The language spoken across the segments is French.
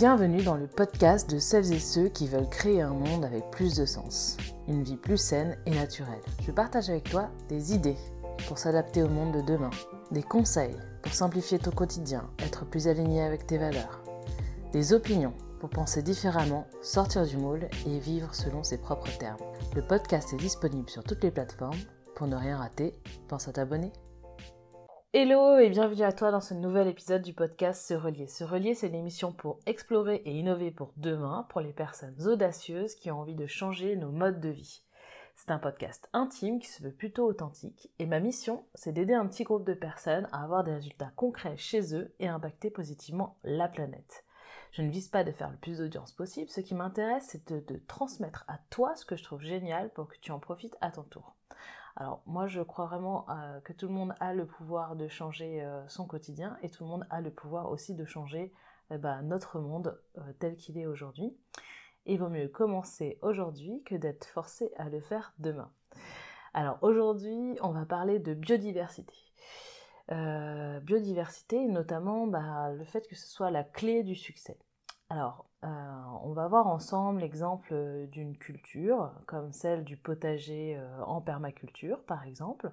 Bienvenue dans le podcast de celles et ceux qui veulent créer un monde avec plus de sens, une vie plus saine et naturelle. Je partage avec toi des idées pour s'adapter au monde de demain, des conseils pour simplifier ton quotidien, être plus aligné avec tes valeurs, des opinions pour penser différemment, sortir du moule et vivre selon ses propres termes. Le podcast est disponible sur toutes les plateformes. Pour ne rien rater, pense à t'abonner. Hello et bienvenue à toi dans ce nouvel épisode du podcast Se Relier. Se Relier, c'est l'émission pour explorer et innover pour demain, pour les personnes audacieuses qui ont envie de changer nos modes de vie. C'est un podcast intime qui se veut plutôt authentique et ma mission, c'est d'aider un petit groupe de personnes à avoir des résultats concrets chez eux et impacter positivement la planète. Je ne vise pas de faire le plus d'audience possible, ce qui m'intéresse, c'est de transmettre à toi ce que je trouve génial pour que tu en profites à ton tour. Alors moi je crois vraiment euh, que tout le monde a le pouvoir de changer euh, son quotidien et tout le monde a le pouvoir aussi de changer euh, bah, notre monde tel qu'il est aujourd'hui. Il vaut mieux commencer aujourd'hui que d'être forcé à le faire demain. Alors aujourd'hui on va parler de biodiversité. biodiversité, notamment bah, le fait que ce soit la clé du succès. Alors, euh, on va voir ensemble l'exemple euh, d'une culture, comme celle du potager euh, en permaculture, par exemple,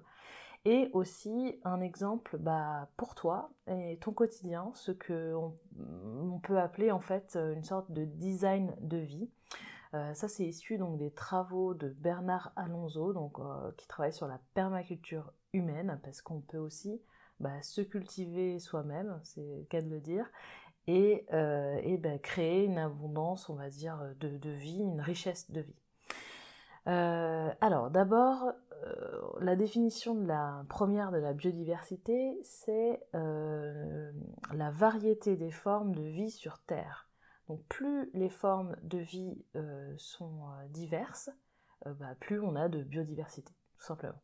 et aussi un exemple bah, pour toi et ton quotidien, ce que on, peut appeler en fait une sorte de design de vie. ça, c'est issu donc des travaux de Bernard Alonso, qui travaille sur la permaculture humaine, parce qu'on peut aussi bah, se cultiver soi-même, c'est le cas de le dire, et, euh, ben, créer une abondance, on va dire, de, vie, une richesse de vie. Euh, alors d'abord, euh, la définition de la première de la biodiversité, c'est la variété des formes de vie sur Terre. Donc plus les formes de vie sont diverses, bah, plus on a de biodiversité, tout simplement.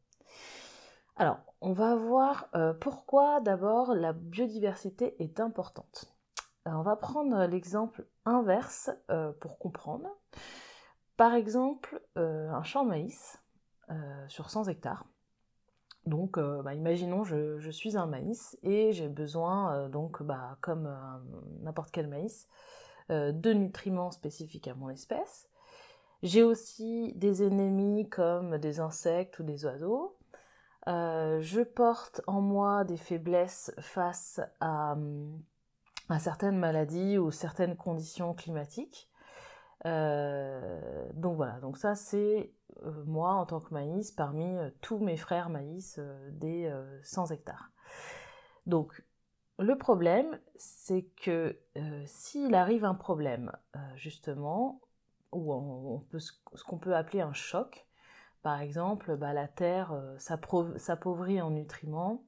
Alors, on va voir pourquoi d'abord la biodiversité est importante. Euh, on va prendre l'exemple inverse euh, pour comprendre. Par exemple, euh, un champ de maïs sur 100 hectares. Donc, bah, imaginons, je, je, suis un maïs et j'ai besoin, donc, bah, comme n'importe quel maïs, de nutriments spécifiques à mon espèce. J'ai aussi des ennemis comme des insectes ou des oiseaux. je porte en moi des faiblesses face à certaines maladies ou certaines conditions climatiques. Euh, donc voilà, donc ça c'est euh, moi en tant que maïs parmi euh, tous mes frères maïs des 100 hectares. Donc le problème c'est que s'il arrive un problème justement, ou ce qu'on peut appeler un choc, par exemple bah, la terre s'appauvrit en nutriments,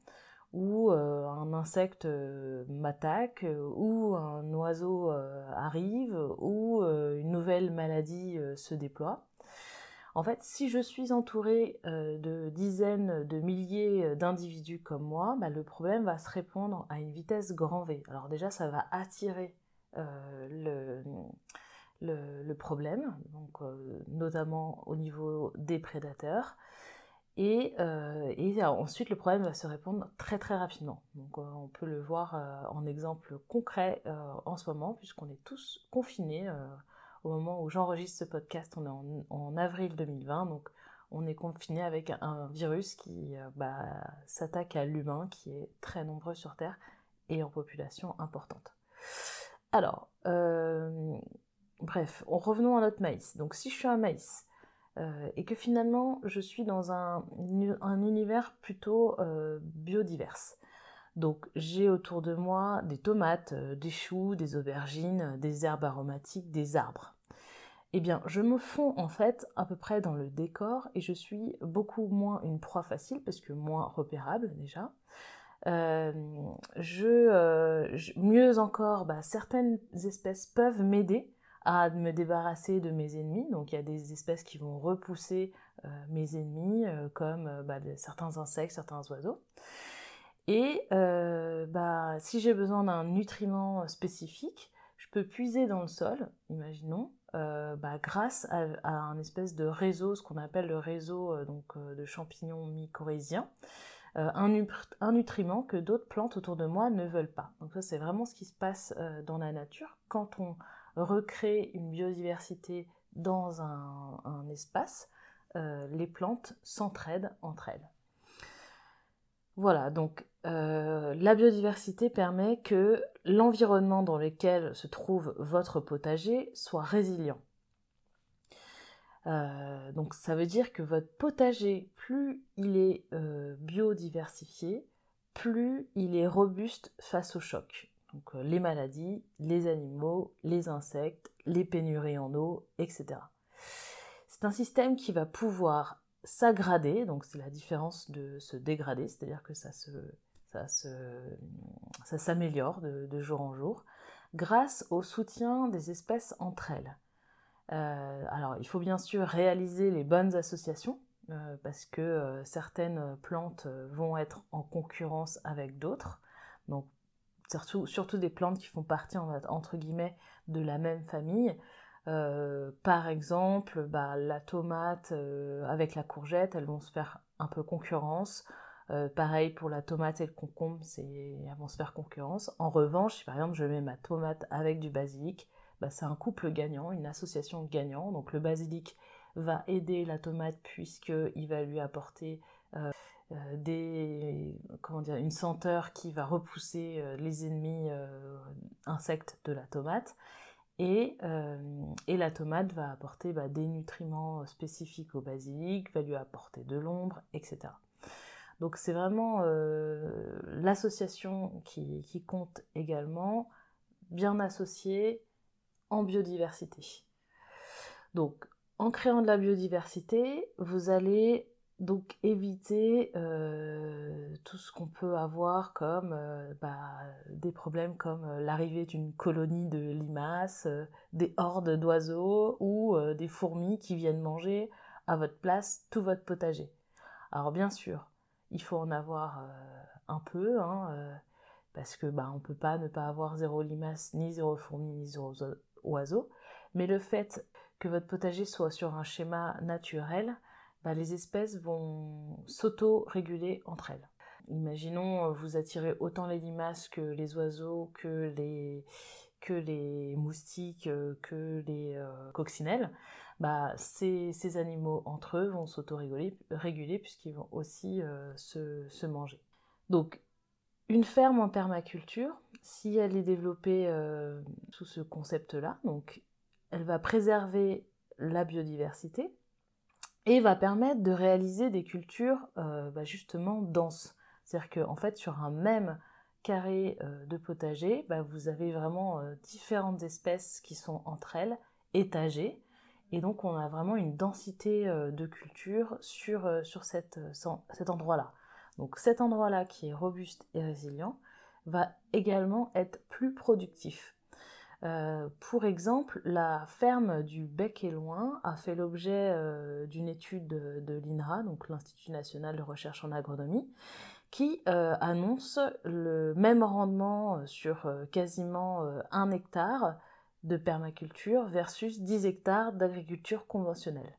ou euh, un insecte euh, m'attaque, euh, ou un oiseau arrive, ou une nouvelle maladie se déploie. En fait, si je suis entourée de dizaines de milliers d'individus comme moi, bah, le problème va se répandre à une vitesse grand V. Alors déjà, ça va attirer le, le, problème, donc, notamment au niveau des prédateurs. Et, euh, et, ensuite, le problème va se répondre très très rapidement. Donc, euh, on peut le voir euh, en exemple concret en ce moment, puisqu'on est tous confinés au moment où j'enregistre ce podcast. On est en, avril 2020, donc on est confiné avec un virus qui bah, s'attaque à l'humain, qui est très nombreux sur Terre et en population importante. Alors, bref, revenons à notre maïs. Donc, si je suis un maïs, euh, et que finalement je suis dans un, univers plutôt euh, biodiverse. Donc j'ai autour de moi des tomates, euh, des choux, des aubergines, des herbes aromatiques, des arbres. Eh bien, je me fonds en fait à peu près dans le décor et je suis beaucoup moins une proie facile parce que moins repérable déjà. je, mieux encore, bah, certaines espèces peuvent m'aider à me débarrasser de mes ennemis. Donc il y a des espèces qui vont repousser euh, mes ennemis, euh, comme euh, bah, certains insectes, certains oiseaux. Et bah, si j'ai besoin d'un nutriment spécifique, je peux puiser dans le sol, imaginons, bah, grâce à, un espèce de réseau, ce qu'on appelle le réseau donc, de champignons mycorhiziens. un, nutriment que d'autres plantes autour de moi ne veulent pas. Donc ça c'est vraiment ce qui se passe dans la nature. Quand on recrée une biodiversité dans un espace, les plantes s'entraident entre elles. Voilà, donc euh, la biodiversité permet que l'environnement dans lequel se trouve votre potager soit résilient. Euh, donc ça veut dire que votre potager, plus il est euh, biodiversifié, plus il est robuste face aux chocs. Donc les maladies, les animaux, les insectes, les pénuries en eau, etc. C'est un système qui va pouvoir s'aggrader, donc c'est la différence de se dégrader, c'est-à-dire que ça s'améliore de, jour en jour, grâce au soutien des espèces entre elles. Euh, alors, il faut bien sûr réaliser les bonnes associations, euh, parce que euh, certaines plantes vont être en concurrence avec d'autres, donc surtout, des plantes qui font partie entre guillemets de la même famille. Euh, par exemple, bah, la tomate euh, avec la courgette, elles vont se faire un peu concurrence. Euh, pareil pour la tomate et le concombre, elles vont se faire concurrence. En revanche, si par exemple je mets ma tomate avec du basilic, bah, c'est un couple gagnant, une association gagnant. Donc le basilic va aider la tomate puisqu'il va lui apporter des, comment dire, une senteur qui va repousser les ennemis insectes de la tomate. Euh, et, la tomate va apporter bah, des nutriments spécifiques au basilic, va lui apporter de l'ombre, etc. Donc c'est vraiment euh, l'association qui, qui, compte également, bien associée en biodiversité. Donc en créant de la biodiversité, vous allez donc éviter euh, tout ce qu'on peut avoir comme euh, bah, des problèmes comme euh, l'arrivée d'une colonie de limaces, des hordes d'oiseaux ou des fourmis qui viennent manger à votre place tout votre potager. Alors bien sûr, il faut en avoir un peu, hein, parce que bah, on peut pas ne pas avoir zéro limace, ni zéro fourmi, ni zéro oiseau. Mais le fait que votre potager soit sur un schéma naturel, bah, les espèces vont s'auto-réguler entre elles. Imaginons euh, vous attirez autant les limaces que les oiseaux, que les, que les moustiques, euh, que les euh, coccinelles. Bah, ces, animaux entre eux vont s'auto-réguler puisqu'ils vont aussi se, manger. Donc, une ferme en permaculture, si elle est développée sous ce concept-là, elle va préserver la biodiversité, et va permettre de réaliser des cultures euh, bah, justement denses. C'est-à-dire qu'en fait, sur un même carré euh, de potager, bah, vous avez vraiment euh, différentes espèces qui sont entre elles étagées. Et donc, on a vraiment une densité de culture sur, sur cet endroit-là. Donc, cet endroit-là qui est robuste et résilient va également être plus productif. Euh, pour exemple, la ferme du Bec et Loin a fait l'objet euh, d'une étude de, l'INRA, donc l'Institut national de recherche en agronomie, qui euh, annonce le même rendement sur quasiment un hectare de permaculture versus 10 hectares d'agriculture conventionnelle.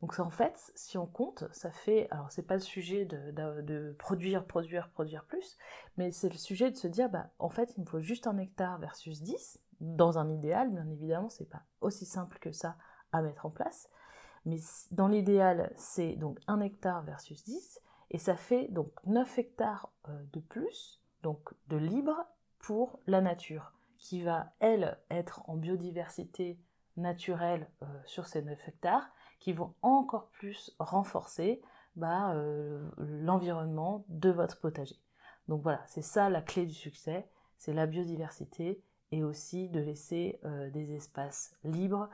Donc en fait, si on compte, ça fait, alors c'est pas le sujet de, de, produire, produire, produire plus, mais c'est le sujet de se dire, bah en fait, il me faut juste un hectare versus 10, dans un idéal, bien évidemment, c'est pas aussi simple que ça à mettre en place. Mais dans l'idéal, c'est donc 1 hectare versus 10, et ça fait donc 9 hectares euh, de plus, donc de libre pour la nature, qui va, elle, être en biodiversité naturelle euh, sur ces 9 hectares, qui vont encore plus renforcer bah, euh, l'environnement de votre potager. Donc voilà, c'est ça la clé du succès, c'est la biodiversité et aussi de laisser euh, des espaces libres,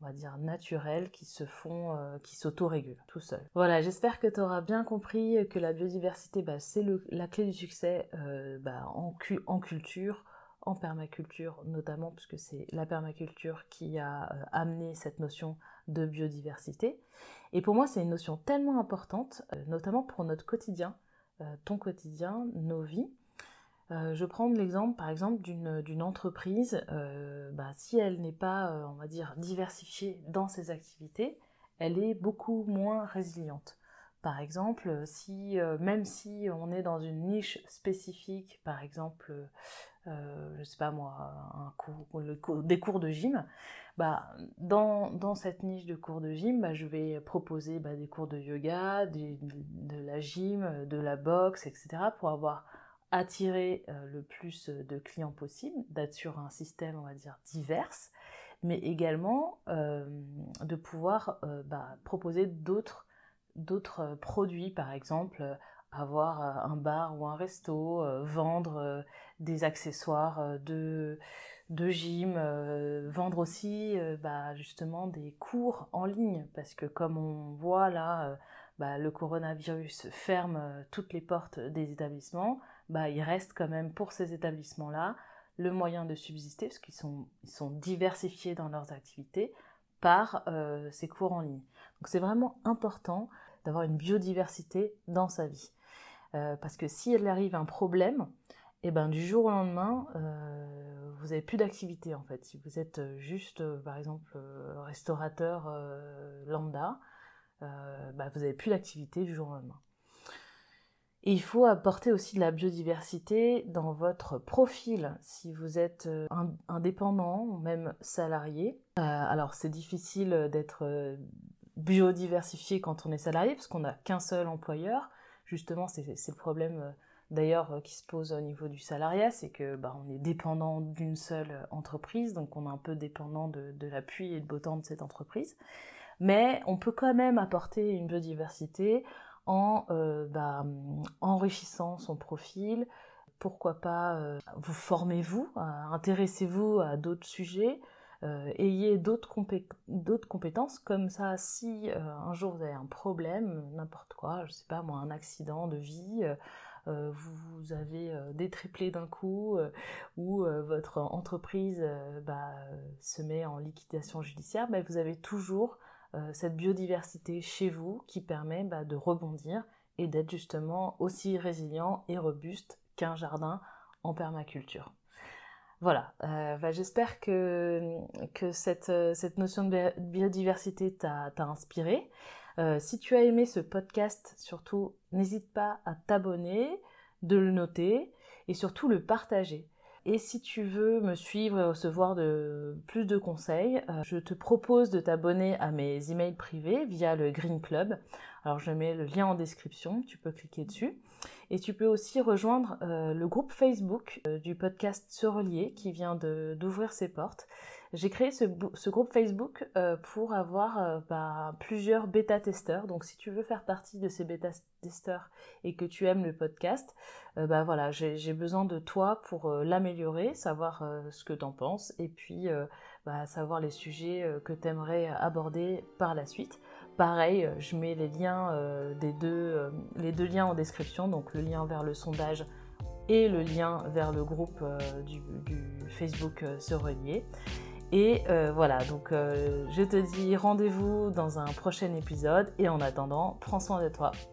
on va dire naturels, qui se font, euh, qui s'auto-régulent tout seuls. Voilà, j'espère que tu auras bien compris que la biodiversité, bah, c'est la clé du succès euh, bah, en, culture, en permaculture notamment, puisque c'est la permaculture qui a amené cette notion de biodiversité. Et pour moi, c'est une notion tellement importante, notamment pour notre quotidien, ton quotidien, nos vies, euh, je prends l'exemple par exemple d'une entreprise, euh, bah, si elle n'est pas, euh, on va dire, diversifiée dans ses activités, elle est beaucoup moins résiliente. Par exemple, si même si on est dans une niche spécifique, par exemple, je sais pas moi, un cours, des cours de gym, bah, dans, dans, cette niche de cours de gym, bah, je vais proposer bah, des cours de yoga, de la gym, de la boxe, etc. pour avoir attiré euh, le plus de clients possible, d'être sur un système, on va dire, divers, mais également euh, de pouvoir euh, bah, proposer d'autres d'autres produits, par exemple avoir un bar ou un resto, vendre des accessoires de, de gym, vendre aussi bah, justement des cours en ligne, parce que comme on voit là, bah, le coronavirus ferme toutes les portes des établissements, bah, il reste quand même pour ces établissements-là le moyen de subsister, parce qu'ils sont, ils sont diversifiés dans leurs activités, par ces cours en ligne. Donc c'est vraiment important d'avoir une biodiversité dans sa vie. Euh, parce que s'il arrive un problème, eh ben, du jour au lendemain, euh, vous n'avez plus d'activité en fait. Si vous êtes euh, juste, par exemple, restaurateur lambda, bah, vous n'avez plus d'activité du jour au lendemain. Et il faut apporter aussi de la biodiversité dans votre profil si vous êtes indépendant ou même salarié. alors c'est difficile d'être biodiversifié quand on est salarié parce qu'on n'a qu'un seul employeur justement, c'est le problème euh, d'ailleurs euh, qui se pose au niveau du salariat, c'est que bah, on est dépendant d'une seule euh, entreprise, donc on est un peu dépendant de, l'appui et de beau temps de cette entreprise. Mais on peut quand même apporter une biodiversité en bah, enrichissant son profil. Pourquoi pas vous formez-vous, intéressez-vous à d'autres sujets, euh, ayez d'autres compétences comme ça si euh, un jour vous avez un problème n'importe quoi je sais pas moi un accident de vie euh, vous avez des triplés d'un coup ou votre entreprise bah, se met en liquidation judiciaire bah, vous avez toujours cette biodiversité chez vous qui permet bah, de rebondir et d'être justement aussi résilient et robuste qu'un jardin en permaculture. Voilà, euh, bah, j'espère que, euh, cette, notion de biodiversité t'a inspiré. Euh, si tu as aimé ce podcast, surtout, n'hésite pas à t'abonner, de le noter et surtout le partager. Et si tu veux me suivre et recevoir plus de conseils, je te propose de t'abonner à mes emails privés via le Green Club. Alors je mets le lien en description, tu peux cliquer dessus. Et tu peux aussi rejoindre euh, le groupe Facebook euh, du podcast Se Relier qui vient d'ouvrir ses portes. J'ai créé ce, groupe Facebook euh, pour avoir bah, plusieurs bêta-testeurs. Donc si tu veux faire partie de ces bêta-testeurs et que tu aimes le podcast, bah voilà, j'ai besoin de toi pour l'améliorer, savoir ce que tu en penses et puis bah, savoir les sujets que tu aimerais aborder par la suite. Pareil, euh, je mets les liens euh, des deux, euh, les deux liens en description, donc le lien vers le sondage et le lien vers le groupe du, Facebook Se Relier. Et voilà, donc je te dis rendez-vous dans un prochain épisode et en attendant, prends soin de toi.